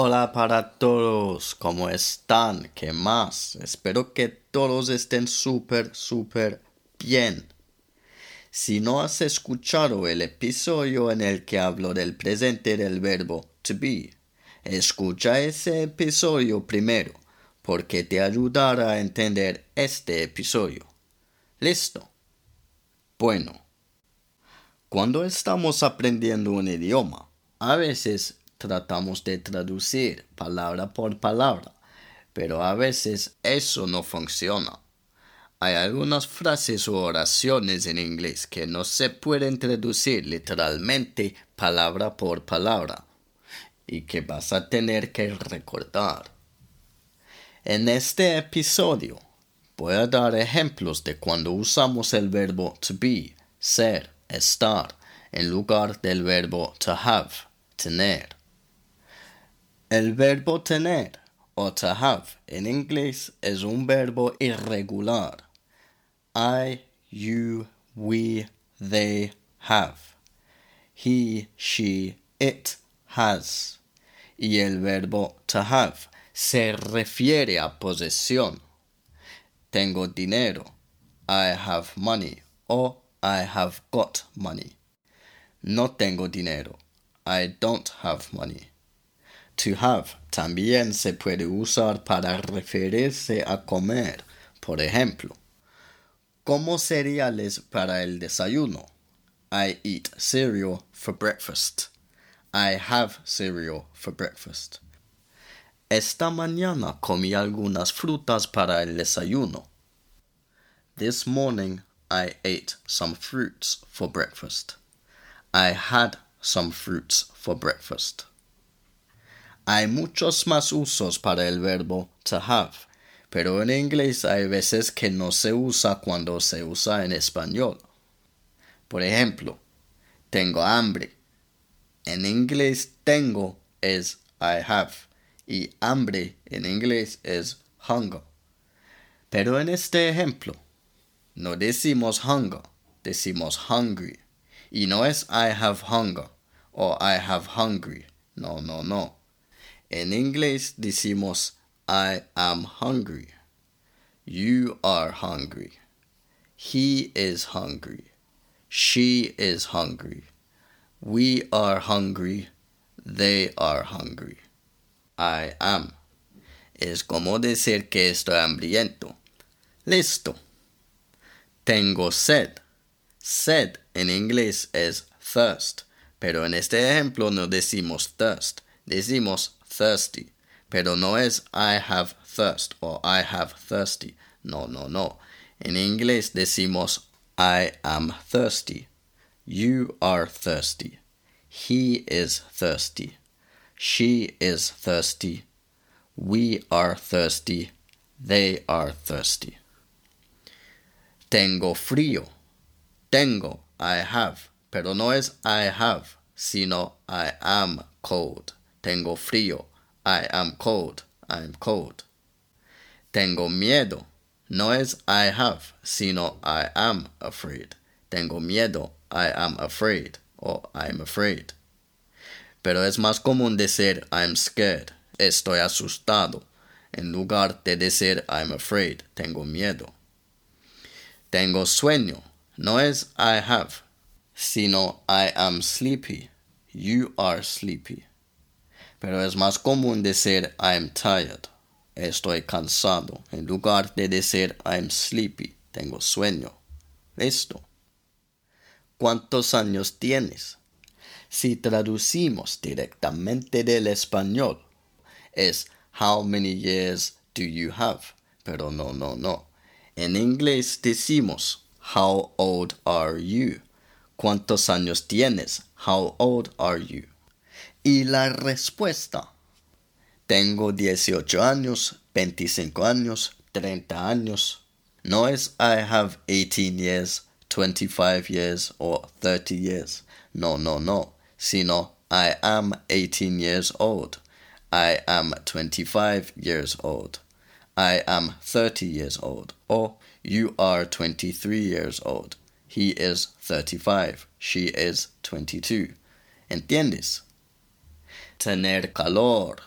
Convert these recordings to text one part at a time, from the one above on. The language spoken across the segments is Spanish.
Hola para todos, ¿cómo están? ¿Qué más? Espero que todos estén súper, súper bien. Si no has escuchado el episodio en el que hablo del presente del verbo to be, escucha ese episodio primero, porque te ayudará a entender este episodio. ¿Listo? Bueno, cuando estamos aprendiendo un idioma, a veces tratamos de traducir palabra por palabra, pero a veces eso no funciona. Hay algunas frases o oraciones en inglés que no se pueden traducir literalmente palabra por palabra y que vas a tener que recordar. En este episodio voy a dar ejemplos de cuando usamos el verbo to be, ser, estar, en lugar del verbo to have, tener. El verbo tener o to have en inglés es un verbo irregular. I, you, we, they have. He, she, it has. Y el verbo to have se refiere a posesión. Tengo dinero. I have money. O I have got money. No tengo dinero. I don't have money. To have también se puede usar para referirse a comer. Por ejemplo, como cereales para el desayuno. I eat cereal for breakfast. I have cereal for breakfast. Esta mañana comí algunas frutas para el desayuno. This morning I ate some fruits for breakfast. I had some fruits for breakfast. Hay muchos más usos para el verbo to have, pero en inglés hay veces que no se usa cuando se usa en español. Por ejemplo, tengo hambre. En inglés tengo es I have y hambre en inglés es hunger. Pero en este ejemplo, no decimos hunger, decimos hungry. Y no es I have hunger o I have hungry. No, no, no. En inglés decimos I am hungry. You are hungry. He is hungry. She is hungry. We are hungry. They are hungry. I am. Es como decir que estoy hambriento. Listo. Tengo sed. Sed en inglés es thirst, pero en este ejemplo no decimos thirst, decimos thirsty. Pero no es I have thirst or I have thirsty. No, no, no. En inglés decimos I am thirsty. You are thirsty. He is thirsty. She is thirsty. We are thirsty. They are thirsty. Tengo frío. Tengo, I have. Pero no es I have, sino I am cold. Tengo frío. I am cold. I am cold. Tengo miedo. No es I have, sino I am afraid. Tengo miedo. I am afraid. O I am afraid. Pero es más común decir I'm scared. Estoy asustado. En lugar de decir I'm afraid. Tengo miedo. Tengo sueño. No es I have, sino I am sleepy. You are sleepy pero es más común decir I'm tired, estoy cansado, en lugar de decir I'm sleepy, tengo sueño. Listo. ¿Cuántos años tienes? Si traducimos directamente del español, es How many years do you have? Pero no, no, no. En inglés decimos How old are you? ¿Cuántos años tienes? How old are you? Y la respuesta Tengo 18 años, 25 años, 30 años. No es I have 18 years, 25 years or 30 years. No, no, no. Sino I am 18 years old. I am 25 years old. I am 30 years old. Or you are 23 years old. He is 35. She is 22. ¿Entiendes? Tener calor.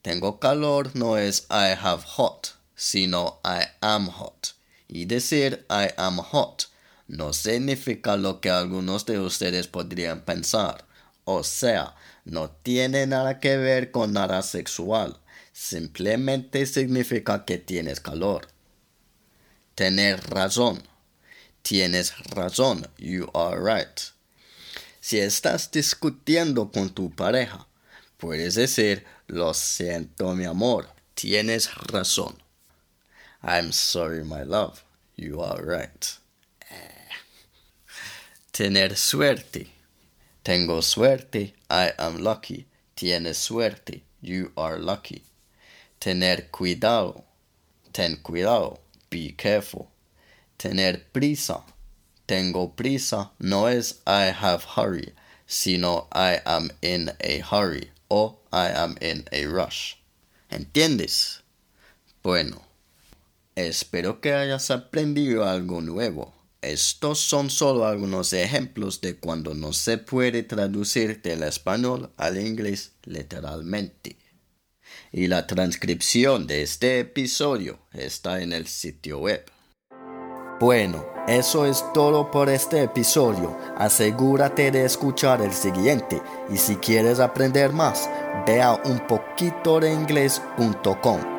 Tengo calor no es I have hot, sino I am hot. Y decir I am hot no significa lo que algunos de ustedes podrían pensar. O sea, no tiene nada que ver con nada sexual. Simplemente significa que tienes calor. Tener razón. Tienes razón. You are right. Si estás discutiendo con tu pareja, puedes decir, lo siento mi amor. Tienes razón. I'm sorry my love. You are right. Tener suerte. Tengo suerte. I am lucky. Tienes suerte. You are lucky. Tener cuidado. Ten cuidado. Be careful. Tener prisa. Tengo prisa no es I have hurry, sino I am in a hurry o I am in a rush. ¿Entiendes? Bueno, espero que hayas aprendido algo nuevo. Estos son solo algunos ejemplos de cuando no se puede traducir del español al inglés literalmente. Y la transcripción de este episodio está en el sitio web. Bueno, eso es todo por este episodio. Asegúrate de escuchar el siguiente y si quieres aprender más, ve a unpoquitodeingles.com